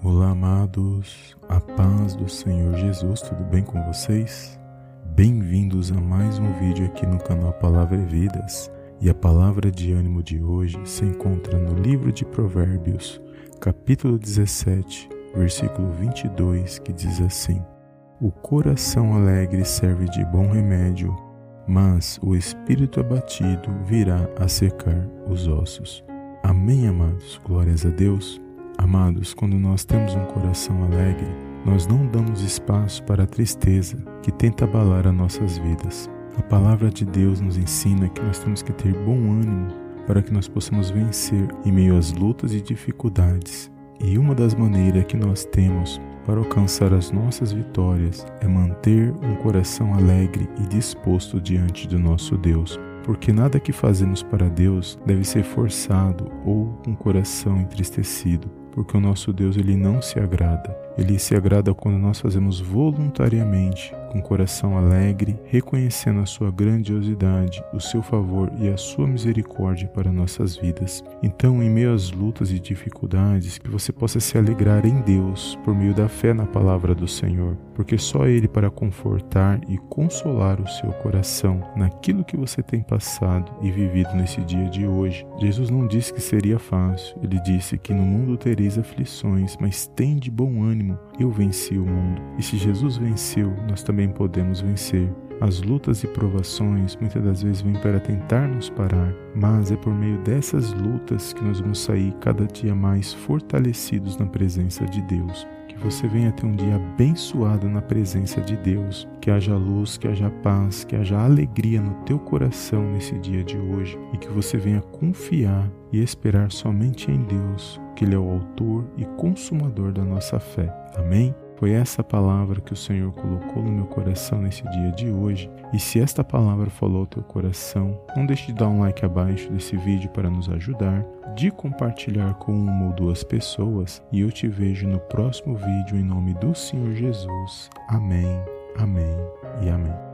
Olá, amados, a paz do Senhor Jesus, tudo bem com vocês? Bem-vindos a mais um vídeo aqui no canal Palavra e Vidas. E a palavra de ânimo de hoje se encontra no livro de Provérbios, capítulo 17, versículo 22, que diz assim: O coração alegre serve de bom remédio, mas o espírito abatido virá a secar os ossos. Amém, amados. Glórias a Deus. Amados, quando nós temos um coração alegre, nós não damos espaço para a tristeza que tenta abalar as nossas vidas. A palavra de Deus nos ensina que nós temos que ter bom ânimo para que nós possamos vencer em meio às lutas e dificuldades. E uma das maneiras que nós temos para alcançar as nossas vitórias é manter um coração alegre e disposto diante do nosso Deus porque nada que fazemos para Deus deve ser forçado ou com um coração entristecido, porque o nosso Deus ele não se agrada. Ele se agrada quando nós fazemos voluntariamente, com coração alegre, reconhecendo a sua grandiosidade, o seu favor e a sua misericórdia para nossas vidas. Então, em meio às lutas e dificuldades, que você possa se alegrar em Deus por meio da fé na palavra do Senhor, porque só Ele para confortar e consolar o seu coração naquilo que você tem passado e vivido nesse dia de hoje. Jesus não disse que seria fácil, ele disse que no mundo tereis aflições, mas tem de bom ânimo, eu venci o mundo. E se Jesus venceu, nós também podemos vencer. As lutas e provações muitas das vezes vêm para tentar nos parar, mas é por meio dessas lutas que nós vamos sair cada dia mais fortalecidos na presença de Deus que você venha ter um dia abençoado na presença de Deus, que haja luz, que haja paz, que haja alegria no teu coração nesse dia de hoje e que você venha confiar e esperar somente em Deus, que Ele é o autor e consumador da nossa fé. Amém? Foi essa palavra que o Senhor colocou no meu coração nesse dia de hoje. E se esta palavra falou ao teu coração, não deixe de dar um like abaixo desse vídeo para nos ajudar, de compartilhar com uma ou duas pessoas. E eu te vejo no próximo vídeo em nome do Senhor Jesus. Amém, amém e amém.